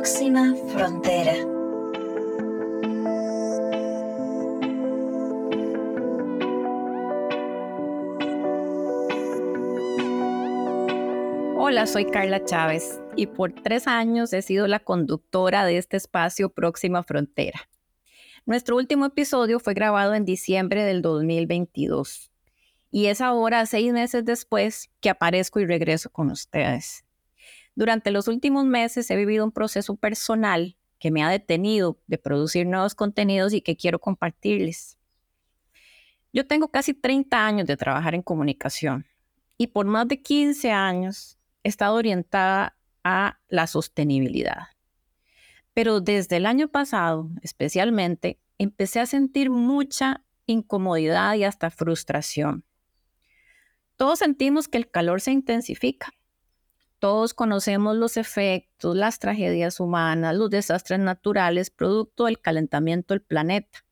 Próxima frontera. Hola, soy Carla Chávez y por tres años he sido la conductora de este espacio Próxima Frontera. Nuestro último episodio fue grabado en diciembre del 2022 y es ahora, seis meses después, que aparezco y regreso con ustedes. Durante los últimos meses he vivido un proceso personal que me ha detenido de producir nuevos contenidos y que quiero compartirles. Yo tengo casi 30 años de trabajar en comunicación y por más de 15 años he estado orientada a la sostenibilidad. Pero desde el año pasado, especialmente, empecé a sentir mucha incomodidad y hasta frustración. Todos sentimos que el calor se intensifica. Todos conocemos los efectos, las tragedias humanas, los desastres naturales producto del calentamiento del planeta.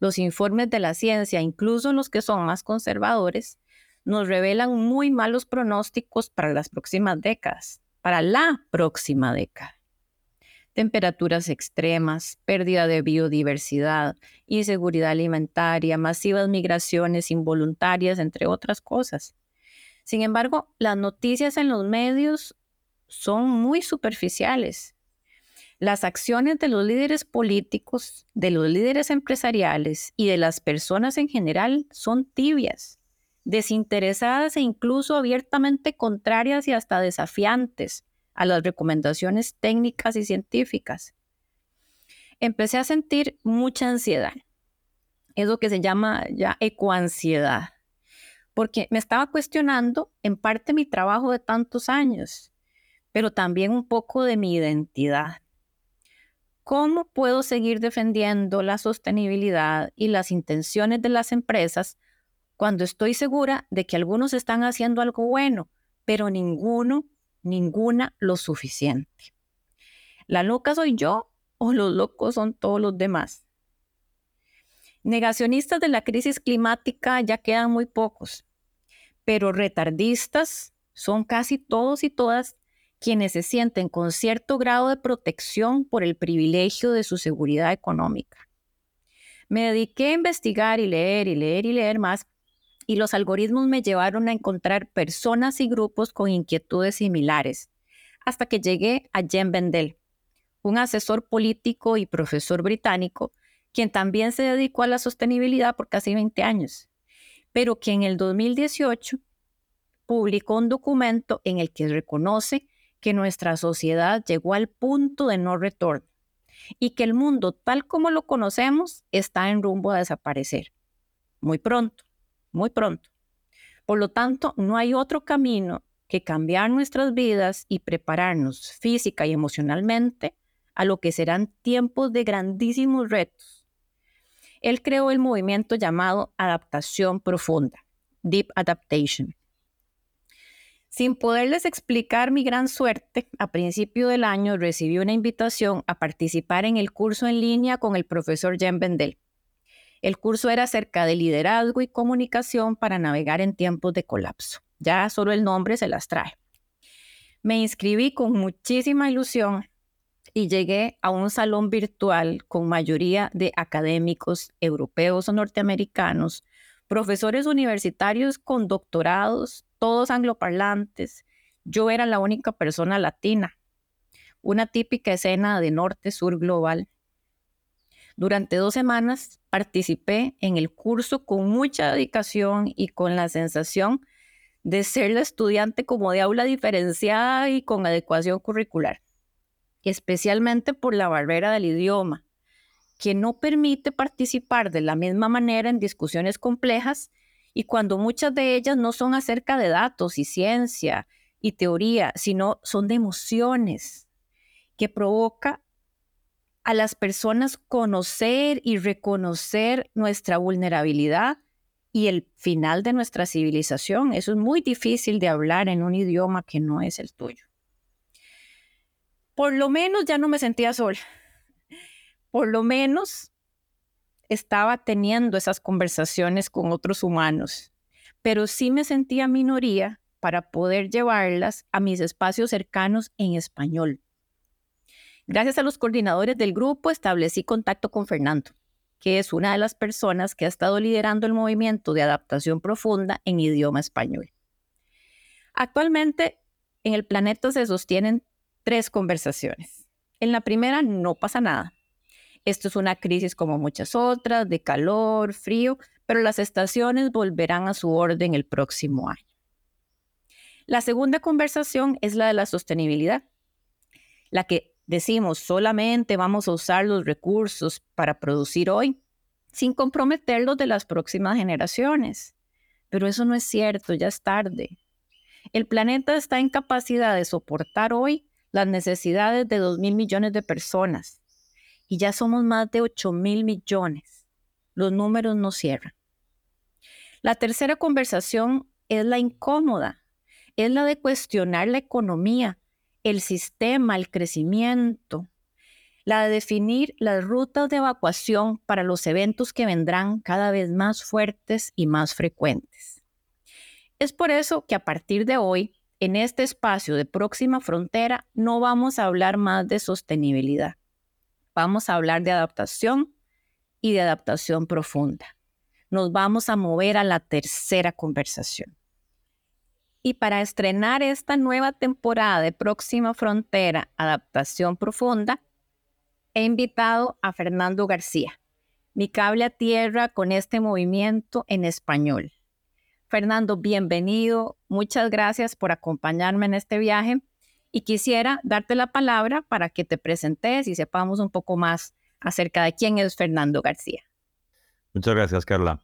Los informes de la ciencia, incluso los que son más conservadores, nos revelan muy malos pronósticos para las próximas décadas, para la próxima década. Temperaturas extremas, pérdida de biodiversidad, inseguridad alimentaria, masivas migraciones involuntarias, entre otras cosas. Sin embargo, las noticias en los medios son muy superficiales. Las acciones de los líderes políticos, de los líderes empresariales y de las personas en general son tibias desinteresadas e incluso abiertamente contrarias y hasta desafiantes a las recomendaciones técnicas y científicas. Empecé a sentir mucha ansiedad. Es lo que se llama ya ecoansiedad, porque me estaba cuestionando en parte mi trabajo de tantos años, pero también un poco de mi identidad. ¿Cómo puedo seguir defendiendo la sostenibilidad y las intenciones de las empresas cuando estoy segura de que algunos están haciendo algo bueno, pero ninguno, ninguna lo suficiente. ¿La loca soy yo o los locos son todos los demás? Negacionistas de la crisis climática ya quedan muy pocos, pero retardistas son casi todos y todas quienes se sienten con cierto grado de protección por el privilegio de su seguridad económica. Me dediqué a investigar y leer y leer y leer más y los algoritmos me llevaron a encontrar personas y grupos con inquietudes similares, hasta que llegué a Jen Bendel, un asesor político y profesor británico, quien también se dedicó a la sostenibilidad por casi 20 años, pero que en el 2018 publicó un documento en el que reconoce que nuestra sociedad llegó al punto de no retorno y que el mundo tal como lo conocemos está en rumbo a desaparecer. Muy pronto muy pronto. Por lo tanto, no hay otro camino que cambiar nuestras vidas y prepararnos física y emocionalmente a lo que serán tiempos de grandísimos retos. Él creó el movimiento llamado adaptación profunda, Deep Adaptation. Sin poderles explicar mi gran suerte, a principio del año recibí una invitación a participar en el curso en línea con el profesor Jen Bendel. El curso era acerca de liderazgo y comunicación para navegar en tiempos de colapso. Ya solo el nombre se las trae. Me inscribí con muchísima ilusión y llegué a un salón virtual con mayoría de académicos europeos o norteamericanos, profesores universitarios con doctorados, todos angloparlantes. Yo era la única persona latina. Una típica escena de norte-sur global. Durante dos semanas participé en el curso con mucha dedicación y con la sensación de ser la estudiante como de aula diferenciada y con adecuación curricular, especialmente por la barrera del idioma, que no permite participar de la misma manera en discusiones complejas y cuando muchas de ellas no son acerca de datos y ciencia y teoría, sino son de emociones, que provoca a las personas conocer y reconocer nuestra vulnerabilidad y el final de nuestra civilización. Eso es muy difícil de hablar en un idioma que no es el tuyo. Por lo menos ya no me sentía sola. Por lo menos estaba teniendo esas conversaciones con otros humanos, pero sí me sentía minoría para poder llevarlas a mis espacios cercanos en español Gracias a los coordinadores del grupo establecí contacto con Fernando, que es una de las personas que ha estado liderando el movimiento de adaptación profunda en idioma español. Actualmente en el planeta se sostienen tres conversaciones. En la primera no pasa nada. Esto es una crisis como muchas otras, de calor, frío, pero las estaciones volverán a su orden el próximo año. La segunda conversación es la de la sostenibilidad, la que decimos solamente vamos a usar los recursos para producir hoy sin comprometerlos de las próximas generaciones. Pero eso no es cierto, ya es tarde. El planeta está en capacidad de soportar hoy las necesidades de 2 mil millones de personas y ya somos más de 8 mil millones. Los números no cierran. La tercera conversación es la incómoda, es la de cuestionar la economía, el sistema, el crecimiento, la de definir las rutas de evacuación para los eventos que vendrán cada vez más fuertes y más frecuentes. Es por eso que a partir de hoy, en este espacio de próxima frontera, no vamos a hablar más de sostenibilidad. Vamos a hablar de adaptación y de adaptación profunda. Nos vamos a mover a la tercera conversación. Y para estrenar esta nueva temporada de Próxima Frontera, Adaptación Profunda, he invitado a Fernando García, mi cable a tierra con este movimiento en español. Fernando, bienvenido. Muchas gracias por acompañarme en este viaje y quisiera darte la palabra para que te presentes y sepamos un poco más acerca de quién es Fernando García. Muchas gracias, Carla.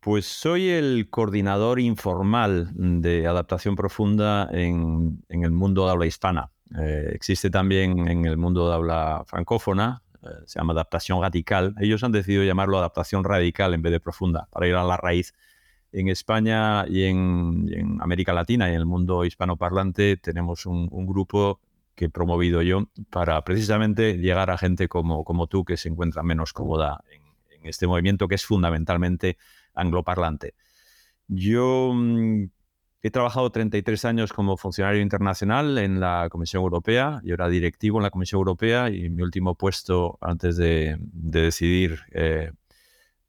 Pues soy el coordinador informal de adaptación profunda en, el mundo de habla hispana. Eh, existe también en el mundo de habla francófona, eh, se llama adaptación radical. Ellos han decidido llamarlo adaptación radical en vez de profunda, para ir a la raíz. En España y en, América Latina y en el mundo hispanoparlante tenemos un, grupo que he promovido yo para precisamente llegar a gente como, tú que se encuentra menos cómoda en, este movimiento que es fundamentalmente angloparlante. Yo mm, he trabajado 33 años como funcionario internacional en la Comisión Europea. Yo era directivo en la Comisión Europea y mi último puesto antes de, decidir eh,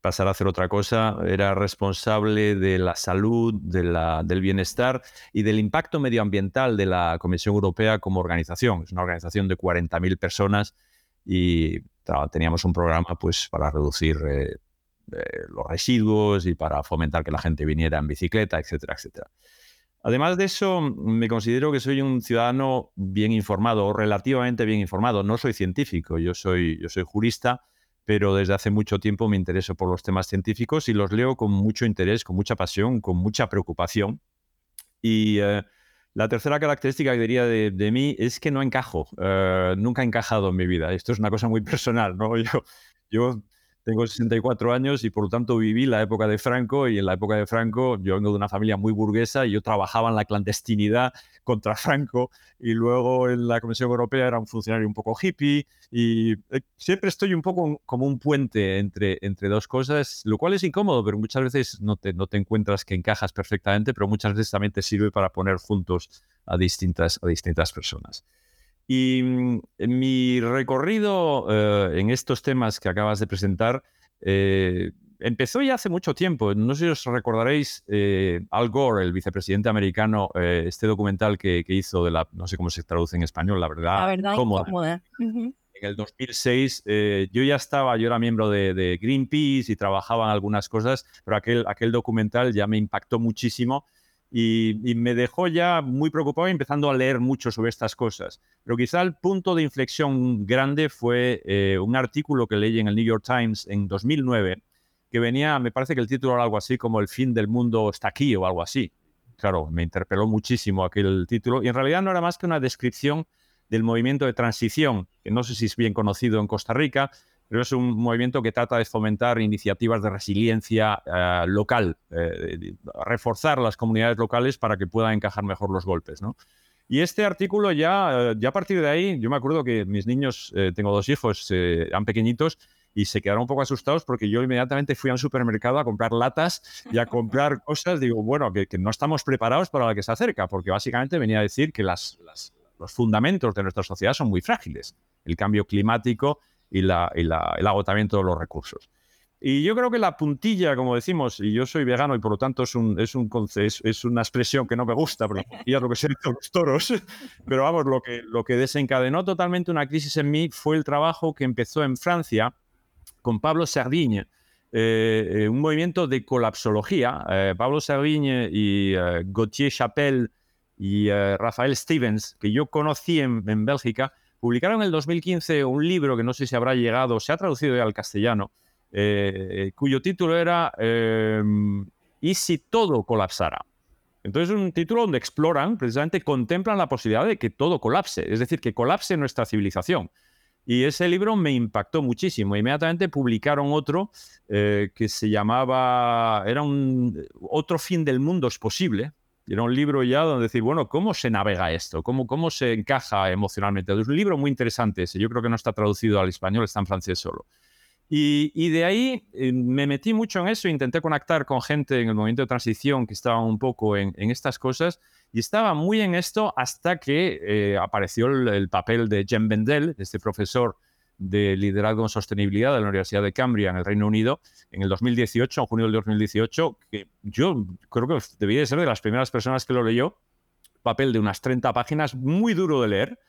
pasar a hacer otra cosa era responsable de la salud, del bienestar y del impacto medioambiental de la Comisión Europea como organización. Es una organización de 40.000 personas y teníamos un programa pues, para reducir eh, los residuos y para fomentar que la gente viniera en bicicleta, etcétera, etcétera. Además de eso, me considero que soy un ciudadano bien informado o relativamente bien informado. No soy científico, yo soy, yo soy jurista, pero desde hace mucho tiempo me intereso por los temas científicos y los leo con mucho interés, con mucha pasión, con mucha preocupación. Y eh, la tercera característica que diría de, mí es que no encajo. Eh, nunca he encajado en mi vida. Esto es una cosa muy personal, ¿no? Yo, yo tengo 64 años y por lo tanto viví la época de Franco y en la época de Franco yo vengo de una familia muy burguesa y yo trabajaba en la clandestinidad contra Franco y luego en la Comisión Europea era un funcionario un poco hippie y eh, siempre estoy un poco como un puente entre, entre dos cosas, lo cual es incómodo, pero muchas veces no te, no te encuentras que encajas perfectamente, pero muchas veces también te sirve para poner juntos a distintas, a distintas personas. Y mm, mi recorrido eh, en estos temas que acabas de presentar eh, empezó ya hace mucho tiempo. No sé si os recordaréis eh, Al Gore, el vicepresidente americano, este documental que, hizo de la, no sé cómo se traduce en español, la verdad, la verdad cómoda. En el 2006 yo ya estaba, yo era miembro de, de, Greenpeace y trabajaba en algunas cosas, pero aquel, aquel documental ya me impactó muchísimo y, me dejó ya muy preocupado empezando a leer mucho sobre estas cosas. Pero quizá el punto de inflexión grande fue eh, un artículo que leí en el New York Times en 2009, que venía, me parece que el título era algo así como El fin del mundo está aquí o algo así. Claro, me interpeló muchísimo aquel título y en realidad no era más que una descripción del movimiento de transición, que no sé si es bien conocido en Costa Rica, pero es un movimiento que trata de fomentar iniciativas de resiliencia eh, local, eh, reforzar las comunidades locales para que puedan encajar mejor los golpes. ¿no? Y este artículo ya, eh, ya a partir de ahí, yo me acuerdo que mis niños, tengo dos hijos, eran pequeñitos, y se quedaron un poco asustados porque yo inmediatamente fui al supermercado a comprar latas y a comprar cosas. Digo, bueno, que, no estamos preparados para la que se acerca, porque básicamente venía a decir que las, los fundamentos de nuestra sociedad son muy frágiles el cambio climático y, el agotamiento de los recursos. Y yo creo que la puntilla, como decimos, y yo soy vegano y por lo tanto es, un, es, un, es, una expresión que no me gusta, pero lo que se los toros, pero vamos, lo que, lo que desencadenó totalmente una crisis en mí fue el trabajo que empezó en Francia con Pablo Sardigne, eh, eh, un movimiento de colapsología. Eh, Pablo Sardigne y Gauthier Chapelle y Rafael Stevens, que yo conocí en, en Bélgica, publicaron en el 2015 un libro que no sé si habrá llegado, se ha traducido ya al castellano, eh, cuyo título era em, ¿Y si todo colapsara? Entonces es un título donde exploran, precisamente contemplan la posibilidad de que todo colapse, es decir, que colapse nuestra civilización. Y ese libro me impactó muchísimo. Inmediatamente publicaron otro eh, que se llamaba, era un, otro fin del mundo es posible. Era un libro ya donde decir, bueno, ¿cómo se navega esto? ¿Cómo, cómo se encaja emocionalmente? Es un libro muy interesante ese. Yo creo que no está traducido al español, está en francés solo. Y, de ahí eh, me metí mucho en eso, intenté conectar con gente en el momento de transición que estaba un poco en, estas cosas y estaba muy en esto hasta que eh, apareció el, papel de Jem Bendel, este profesor de liderazgo en sostenibilidad de la Universidad de Cambria en el Reino Unido en el 2018, en junio del 2018, que yo creo que debía de ser de las primeras personas que lo leyó, papel de unas 30 páginas, muy duro de leer,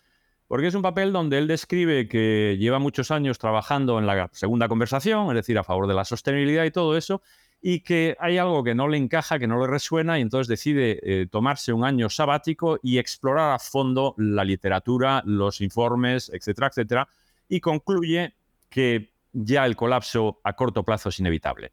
porque es un papel donde él describe que lleva muchos años trabajando en la segunda conversación, es decir, a favor de la sostenibilidad y todo eso, y que hay algo que no le encaja, que no le resuena, y entonces decide eh, tomarse un año sabático y explorar a fondo la literatura, los informes, etcétera, etcétera, y concluye que ya el colapso a corto plazo es inevitable.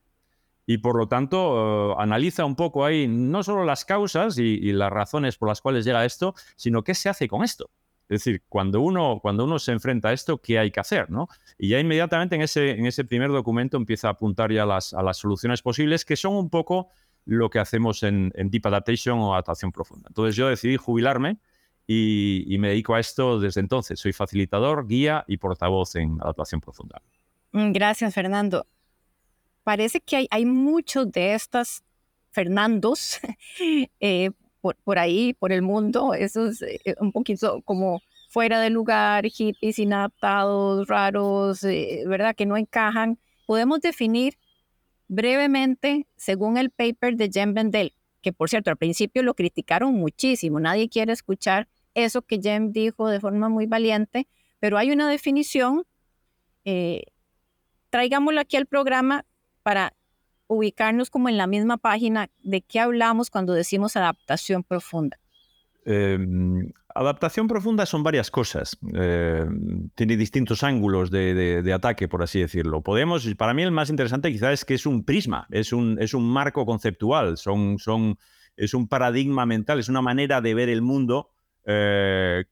Y por lo tanto, eh, analiza un poco ahí no solo las causas y las razones por las cuales llega esto, sino qué se hace con esto. Es decir, cuando uno, cuando uno se enfrenta a esto, ¿qué hay que hacer? ¿no? Y ya inmediatamente en ese, en ese primer documento empieza a apuntar ya las, a las soluciones posibles, que son un poco lo que hacemos en, Deep Adaptation o adaptación profunda. Entonces yo decidí jubilarme y, me dedico a esto desde entonces. Soy facilitador, guía y portavoz en adaptación profunda. Mm, gracias, Fernando. Parece que hay, muchos de estas Fernandos eh, por, ahí, por el mundo, esos eh, un poquito como fuera de lugar, hippies, inadaptados, raros, eh, ¿verdad? Que no encajan. Podemos definir brevemente, según el paper de Jem Bendel, que por cierto al principio lo criticaron muchísimo, nadie quiere escuchar eso que Jem dijo de forma muy valiente, pero hay una definición, eh, traigámoslo aquí al programa para ubicarnos como en la misma página de qué hablamos cuando decimos adaptación profunda. Em, adaptación profunda son varias cosas. Em, tiene distintos ángulos de, ataque, por así decirlo. Podemos, para mí el más interesante quizás es que es un prisma, es un, es un marco conceptual, es un paradigma mental, es una manera de ver el mundo eh,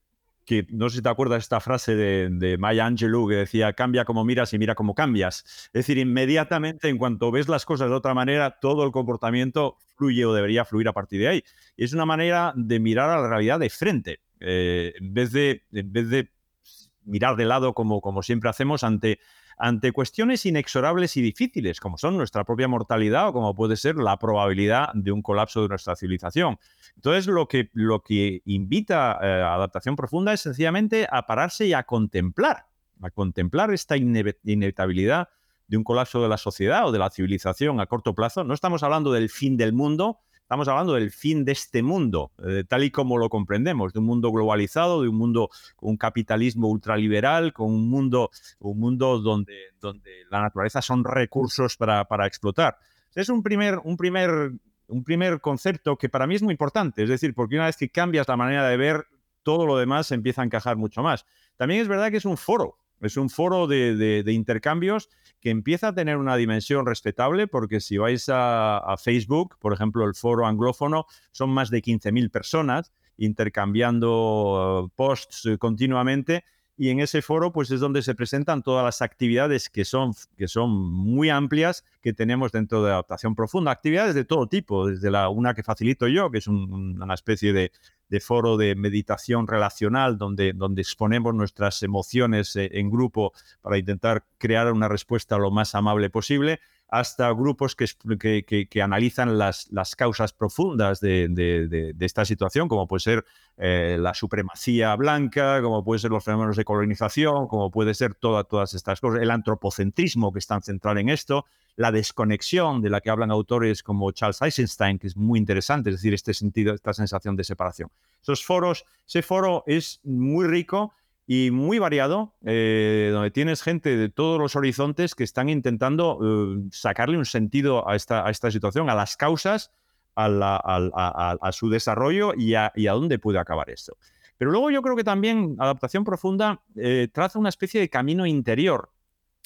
que no sé si te acuerdas esta frase de, Maya Angelou que decía, cambia como miras y mira como cambias. Es decir, inmediatamente en cuanto ves las cosas de otra manera, todo el comportamiento fluye o debería fluir a partir de ahí. Es una manera de mirar a la realidad de frente, eh, en, vez de, en vez de mirar de lado como, como siempre hacemos ante ante cuestiones inexorables y difíciles, como son nuestra propia mortalidad o como puede ser la probabilidad de un colapso de nuestra civilización. Entonces, lo que, lo que invita eh, a adaptación profunda es sencillamente a pararse y a contemplar, a contemplar esta inevitabilidad de un colapso de la sociedad o de la civilización a corto plazo. No estamos hablando del fin del mundo, Estamos hablando del fin de este mundo, eh, tal y como lo comprendemos, de un mundo globalizado, de un mundo con un capitalismo ultraliberal, con un mundo, un mundo donde, donde la naturaleza son recursos para, para explotar. Es un primer, un, primer, un primer concepto que para mí es muy importante, es decir, porque una vez que cambias la manera de ver, todo lo demás empieza a encajar mucho más. También es verdad que es un foro, es un foro de, intercambios que empieza a tener una dimensión respetable porque si vais a, Facebook, por ejemplo, el foro anglófono, son más de 15.000 personas intercambiando uh, posts eh, continuamente y en ese foro pues es donde se presentan todas las actividades que son, que son muy amplias que tenemos dentro de adaptación profunda, actividades de todo tipo, desde la una que facilito yo, que es una especie de, foro de meditación relacional donde, donde exponemos nuestras emociones eh, en grupo para intentar crear una respuesta lo más amable posible, hasta grupos que, que, analizan las, las, causas profundas de, esta situación, como puede ser eh, la supremacía blanca, como puede ser los fenómenos de colonización, como puede ser todas estas cosas, el antropocentrismo que está central en esto, la desconexión de la que hablan autores como Charles Eisenstein, que es muy interesante, es decir, este sentido, esta sensación de separación. Esos foros, ese foro es muy rico y muy variado, eh, donde tienes gente de todos los horizontes que están intentando eh, sacarle un sentido a esta, a esta situación, a las causas, a, su desarrollo y a, dónde puede acabar esto. Pero luego yo creo que también adaptación profunda eh, traza una especie de camino interior.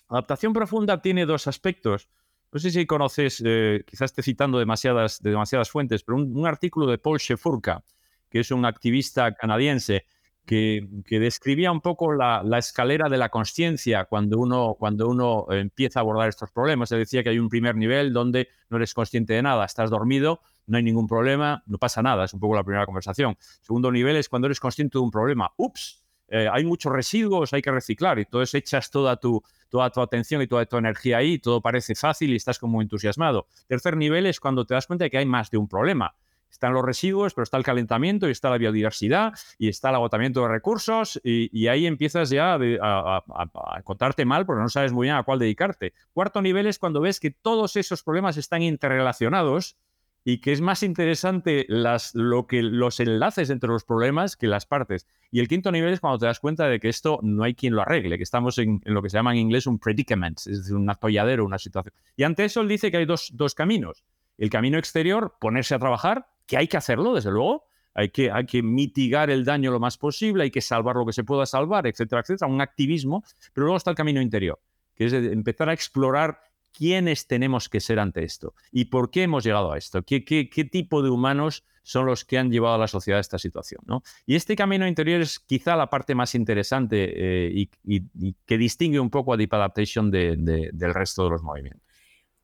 Adaptación profunda tiene dos aspectos. No sé si conoces, quizás esté citando demasiadas, de demasiadas fuentes, pero un, artículo de Paul Shefurka, que es un activista canadiense, que, describía un poco la, escalera de la conciencia cuando uno, cuando uno empieza a abordar estos problemas. Se decía que hay un primer nivel donde no eres consciente de nada, estás dormido, no hay ningún problema, no pasa nada, es un poco la primera conversación. Segundo nivel es cuando eres consciente de un problema. Ups, eh, hay muchos residuos, hay que reciclar y entonces echas toda tu, toda tu atención y toda tu energía ahí, todo parece fácil y estás como entusiasmado. Tercer nivel es cuando te das cuenta de que hay más de un problema están los residuos, pero está el calentamiento y está la biodiversidad y está el agotamiento de recursos y, ahí empiezas ya a, contarte mal porque no sabes muy bien a cuál dedicarte. Cuarto nivel es cuando ves que todos esos problemas están interrelacionados y que es más interesante las, lo que, los enlaces entre los problemas que las partes. Y el quinto nivel es cuando te das cuenta de que esto no hay quien lo arregle, que estamos en, lo que se llama en inglés un predicament, es decir, un atolladero, una situación. Y ante eso él dice que hay dos, dos caminos. El camino exterior, ponerse a trabajar, que hay que hacerlo, desde luego, hay que, hay que mitigar el daño lo más posible, hay que salvar lo que se pueda salvar, etcétera, etcétera, un activismo, pero luego está el camino interior, que es empezar a explorar quiénes tenemos que ser ante esto y por qué hemos llegado a esto, qué, qué, qué tipo de humanos son los que han llevado a la sociedad a esta situación. ¿no? Y este camino interior es quizá la parte más interesante eh, y, que distingue un poco a Deep Adaptation del resto de los movimientos.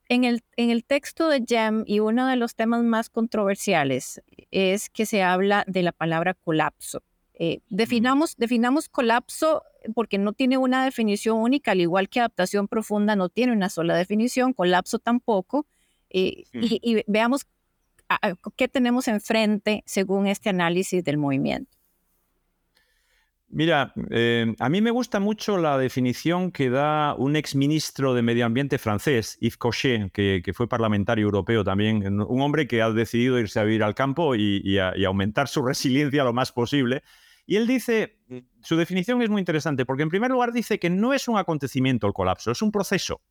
En el, en el texto de Jem, y uno de los temas más controversiales es que se habla de la palabra colapso. Eh, definamos, definamos colapso porque no tiene una definición única, al igual que adaptación profunda no tiene una sola definición, colapso tampoco. Eh, y, y, veamos qué tenemos enfrente según este análisis del movimiento. Mira, eh, a mí me gusta mucho la definición que da un exministro de Medio Ambiente francés, Yves Cochet, que, fue parlamentario europeo también, un hombre que ha decidido irse a vivir al campo y, aumentar su resiliencia lo más posible. Y él dice, su definición es muy interesante, porque en primer lugar dice que no es un acontecimiento el colapso, es un proceso.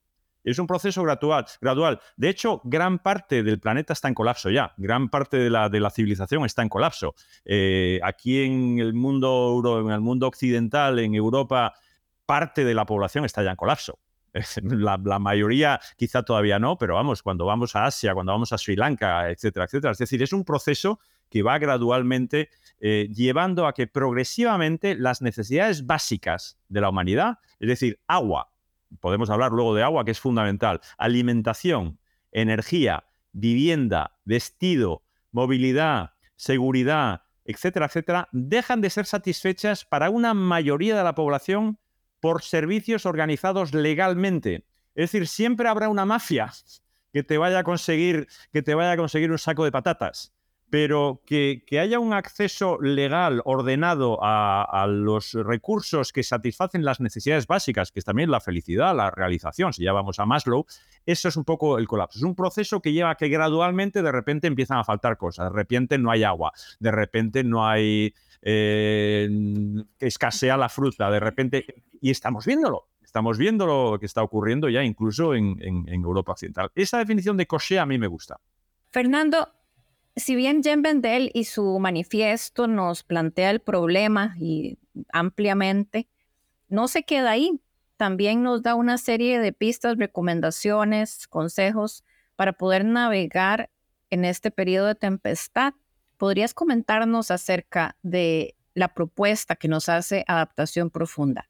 Es un proceso gradual. gradual. De hecho, gran parte del planeta está en colapso ya. Gran parte de la, de la civilización está en colapso. Eh, aquí en el, mundo, en el mundo occidental, en Europa, parte de la población está ya en colapso. La, mayoría quizá todavía no, pero vamos, cuando vamos a Asia, cuando vamos a Sri Lanka, etcétera, etcétera. Es decir, es un proceso que va gradualmente eh, llevando a que progresivamente las necesidades básicas de la humanidad, es decir, agua, podemos hablar luego de agua, que es fundamental, alimentación, energía, vivienda, vestido, movilidad, seguridad, etcétera, etcétera, dejan de ser satisfechas para una mayoría de la población por servicios organizados legalmente. Es decir, siempre habrá una mafia que te vaya a conseguir, que te vaya a conseguir un saco de patatas pero que, haya un acceso legal ordenado a, los recursos que satisfacen las necesidades básicas, que es también la felicidad, la realización, si ya vamos a Maslow, eso es un poco el colapso. Es un proceso que lleva a que gradualmente de repente empiezan a faltar cosas, de repente no hay agua, de repente no hay... Eh, escasea la fruta, de repente... Y estamos viéndolo, estamos viendo lo que está ocurriendo ya incluso en, Europa Occidental. Esa definición de Cochet a mí me gusta. Fernando, si bien Jen Bendel y su manifiesto nos plantea el problema y ampliamente, no se queda ahí. También nos da una serie de pistas, recomendaciones, consejos para poder navegar en este periodo de tempestad. ¿Podrías comentarnos acerca de la propuesta que nos hace adaptación profunda?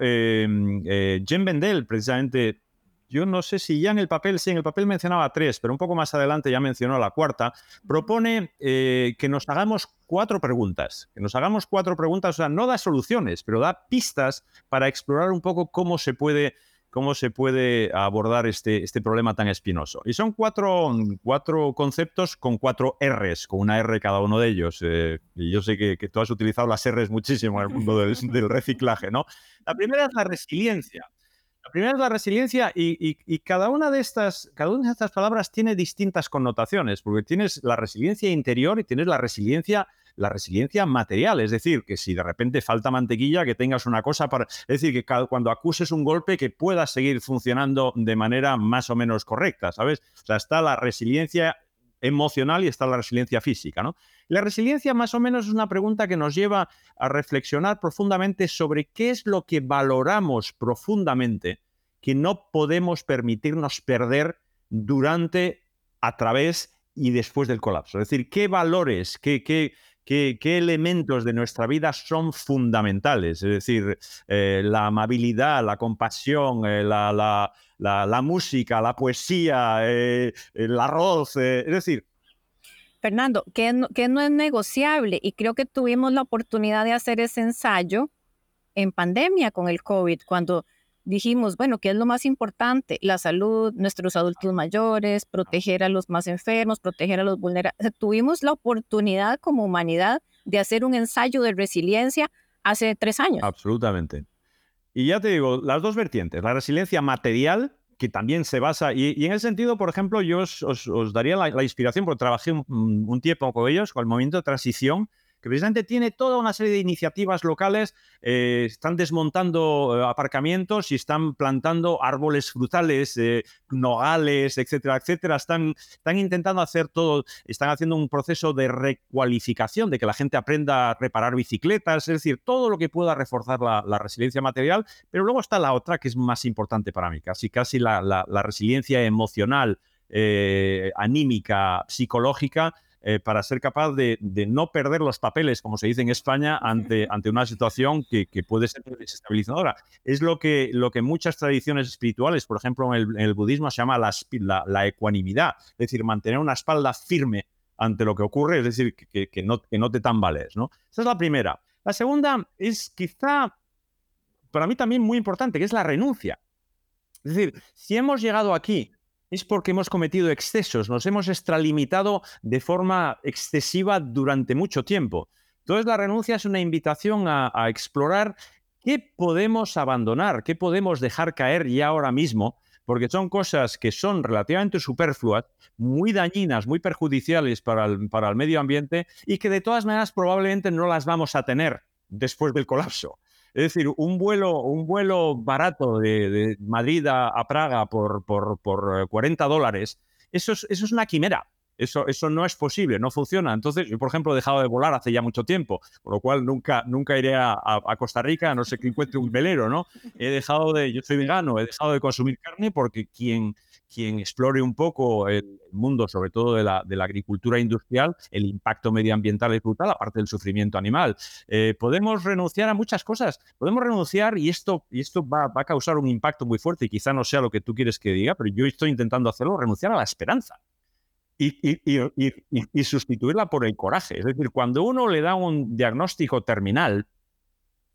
Em, eh, Jen Bendel precisamente yo no sé si ya en el papel, sí, en el papel mencionaba tres, pero un poco más adelante ya mencionó la cuarta, propone eh, que nos hagamos cuatro preguntas, que nos hagamos cuatro preguntas, o sea, no da soluciones, pero da pistas para explorar un poco cómo se puede cómo se puede abordar este, este problema tan espinoso. Y son cuatro, cuatro conceptos con cuatro Rs, con una R cada uno de ellos. Eh, y yo sé que, tú has utilizado las Rs muchísimo en el mundo del, reciclaje, ¿no? La primera es la resiliencia. La primera es la resiliencia y, cada, una de estas, cada una de estas palabras tiene distintas connotaciones, porque tienes la resiliencia interior y tienes la resiliencia la resiliencia material, es decir, que si de repente falta mantequilla, que tengas una cosa para... Es decir, que cuando acuses un golpe, que puedas seguir funcionando de manera más o menos correcta, ¿sabes? O sea, está la resiliencia emocional y está la resiliencia física, ¿no? La resiliencia más o menos es una pregunta que nos lleva a reflexionar profundamente sobre qué es lo que valoramos profundamente que no podemos permitirnos perder durante, a través y después del colapso. Es decir, qué valores, qué, qué, qué, elementos de nuestra vida son fundamentales. Es decir, eh, la amabilidad, la compasión, eh, la, música, la poesía, eh, el arroz. es decir, Fernando, que no, que no es negociable y creo que tuvimos la oportunidad de hacer ese ensayo en pandemia con el COVID, cuando dijimos, bueno, ¿qué es lo más importante? La salud, nuestros adultos mayores, proteger a los más enfermos, proteger a los vulnerables. tuvimos la oportunidad como humanidad de hacer un ensayo de resiliencia hace tres años. Absolutamente. Y ya te digo, las dos vertientes, la resiliencia material, que también se basa, y, en ese sentido, por ejemplo, yo os, daría la, inspiración, porque trabajé un, un tiempo con ellos, con el movimiento de transición, que precisamente tiene toda una serie de iniciativas locales, eh, están desmontando eh, aparcamientos y están plantando árboles frutales, eh, nogales, etcétera, etcétera. Están, están intentando hacer todo, están haciendo un proceso de recualificación, de que la gente aprenda a reparar bicicletas, es decir, todo lo que pueda reforzar la, resiliencia material, pero luego está la otra que es más importante para mí, casi, casi la, la resiliencia emocional, anímica, psicológica, eh, para ser capaz de, no perder los papeles, como se dice en España, ante, ante una situación que, puede ser desestabilizadora. Es lo que, lo que muchas tradiciones espirituales, por ejemplo en el, budismo, se llama la, la, ecuanimidad, es decir, mantener una espalda firme ante lo que ocurre, es decir, que, que, no, que no te tambalees. ¿no? Esa es la primera. La segunda es quizá, para mí también muy importante, que es la renuncia. Es decir, si hemos llegado aquí es porque hemos cometido excesos, nos hemos extralimitado de forma excesiva durante mucho tiempo. Entonces la renuncia es una invitación a, explorar qué podemos abandonar, qué podemos dejar caer ya ahora mismo, porque son cosas que son relativamente superfluas, muy dañinas, muy perjudiciales para el, para el medio ambiente y que de todas maneras probablemente no las vamos a tener después del colapso. Es decir, un vuelo, un vuelo barato de, Madrid a, Praga por, por, por, 40 eh, dólares, eso es, eso es una quimera. Eso, eso, no es posible, no funciona. Entonces, yo, por ejemplo, he dejado de volar hace ya mucho tiempo, por lo cual nunca, nunca iré a, a, Costa Rica, a no sé que encuentre un velero, ¿no? He dejado de, yo soy vegano, he dejado de consumir carne porque quien, quien explore un poco el mundo, sobre todo de la, agricultura industrial, el impacto medioambiental es brutal, aparte del sufrimiento animal. Eh, podemos renunciar a muchas cosas, podemos renunciar y esto, y esto va, a causar un impacto muy fuerte y quizá no sea lo que tú quieres que diga, pero yo estoy intentando hacerlo, renunciar a la esperanza. Y, y, sustituirla por el coraje. Es decir, cuando uno le da un diagnóstico terminal,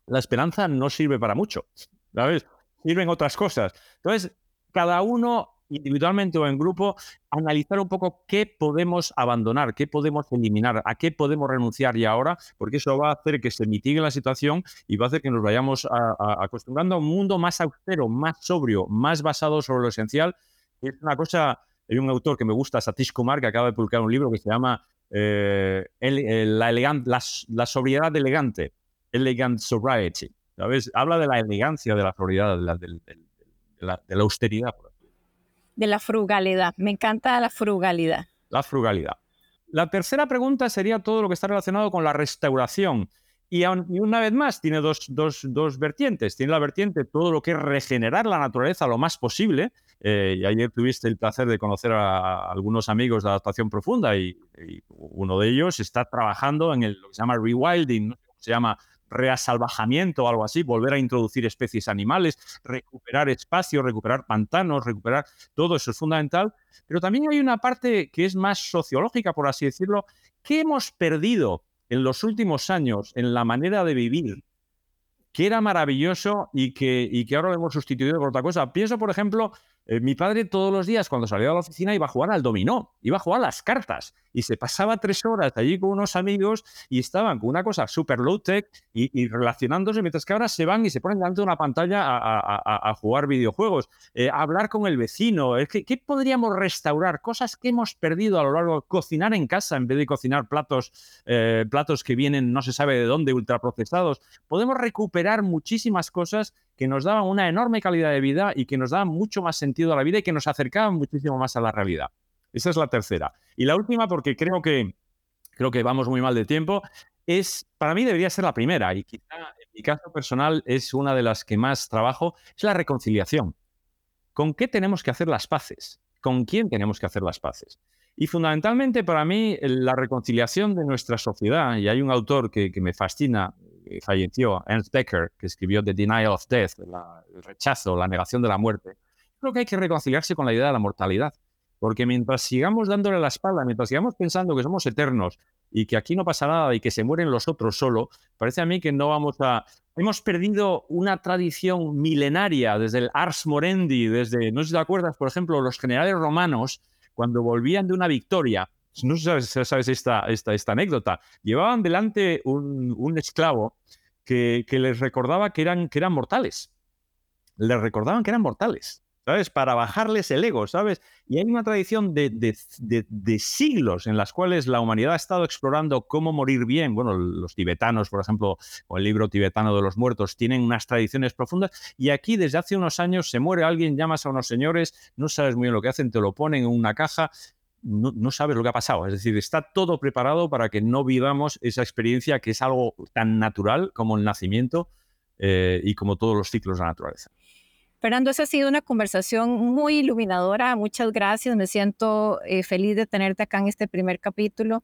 la esperanza no sirve para mucho. ¿Sabes? Sirven otras cosas. Entonces, cada uno individualmente o en grupo, analizar un poco qué podemos abandonar, qué podemos eliminar, a qué podemos renunciar y ahora, porque eso va a hacer que se mitigue la situación y va a hacer que nos vayamos acostumbrando a un mundo más austero, más sobrio, más basado sobre lo esencial. Es una cosa, hay un autor que me gusta, Satish Kumar, que acaba de publicar un libro que se llama eh, la, la, sobriedad elegante, Elegant Sobriety. ¿sabes? Habla de la elegancia de la sobriedad, de la, austeridad, de la frugalidad. Me encanta la frugalidad. La frugalidad. La tercera pregunta sería todo lo que está relacionado con la restauración. Y, una vez más, tiene dos, vertientes. Tiene la vertiente todo lo que es regenerar la naturaleza lo más posible. Eh, y ayer tuviste el placer de conocer a, algunos amigos de adaptación profunda y, uno de ellos está trabajando en el, lo que se llama rewilding, se llama reasalvajamiento o algo así, volver a introducir especies animales, recuperar espacio, recuperar pantanos, recuperar todo eso es fundamental. Pero también hay una parte que es más sociológica, por así decirlo, que hemos perdido en los últimos años en la manera de vivir que era maravilloso y que, y que ahora lo hemos sustituido por otra cosa. Pienso, por ejemplo, eh, mi padre todos los días cuando salía a la oficina iba a jugar al dominó, iba a jugar a las cartas y se pasaba tres horas allí con unos amigos y estaban con una cosa súper low tech y, relacionándose, mientras que ahora se van y se ponen delante de una pantalla a, jugar videojuegos, eh, a hablar con el vecino. ¿Qué, ¿Qué podríamos restaurar? Cosas que hemos perdido a lo largo de cocinar en casa en vez de cocinar platos, eh, platos que vienen no se sabe de dónde, ultraprocesados. Podemos recuperar muchísimas cosas que nos daban una enorme calidad de vida y que nos daban mucho más sentido a la vida y que nos acercaban muchísimo más a la realidad. Esa es la tercera. Y la última, porque creo que, creo que vamos muy mal de tiempo, es, para mí debería ser la primera, y quizá en mi caso personal es una de las que más trabajo, es la reconciliación. ¿Con qué tenemos que hacer las paces? ¿Con quién tenemos que hacer las paces? Y fundamentalmente para mí la reconciliación de nuestra sociedad, y hay un autor que, que me fascina, falleció, Ernst Becker, que escribió The Denial of Death, el rechazo, la negación de la muerte, creo que hay que reconciliarse con la idea de la mortalidad. Porque mientras sigamos dándole la espalda, mientras sigamos pensando que somos eternos y que aquí no pasa nada y que se mueren los otros solo, parece a mí que no vamos a... Hemos perdido una tradición milenaria desde el Ars Morendi, desde, no sé si te acuerdas, por ejemplo, los generales romanos, cuando volvían de una victoria, no sé si sabes esta, anécdota, llevaban delante un, esclavo que, les recordaba que eran, que eran mortales. Les recordaban que eran mortales. ¿sabes? Para bajarles el ego, ¿sabes? Y hay una tradición de, de, siglos en las cuales la humanidad ha estado explorando cómo morir bien. Bueno, los tibetanos, por ejemplo, o el libro tibetano de los muertos, tienen unas tradiciones profundas. Y aquí, desde hace unos años, se muere alguien, llamas a unos señores, no sabes muy bien lo que hacen, te lo ponen en una caja. No, sabes lo que ha pasado. Es decir, está todo preparado para que no vivamos esa experiencia que es algo tan natural como el nacimiento eh, y como todos los ciclos de la naturaleza. Fernando, esa ha sido una conversación muy iluminadora. Muchas gracias. Me siento eh, feliz de tenerte acá en este primer capítulo.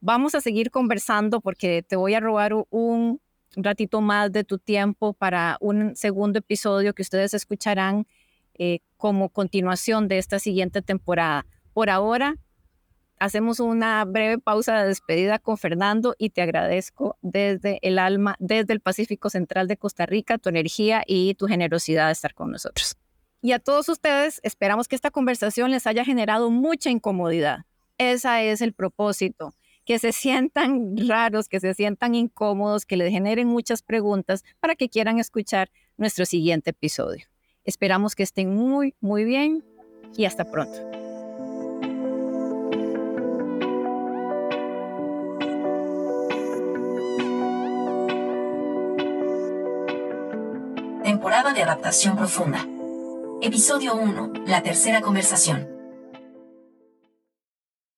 Vamos a seguir conversando porque te voy a robar un ratito más de tu tiempo para un segundo episodio que ustedes escucharán eh, como continuación de esta siguiente temporada. Por ahora, hacemos una breve pausa de despedida con Fernando y te agradezco desde el alma, desde el Pacífico Central de Costa Rica, tu energía y tu generosidad de estar con nosotros. Y a todos ustedes, esperamos que esta conversación les haya generado mucha incomodidad. Ese es el propósito, que se sientan raros, que se sientan incómodos, que les generen muchas preguntas para que quieran escuchar nuestro siguiente episodio. Esperamos que estén muy, muy bien y hasta pronto. De adaptación profunda. Episodio 1. La tercera conversación.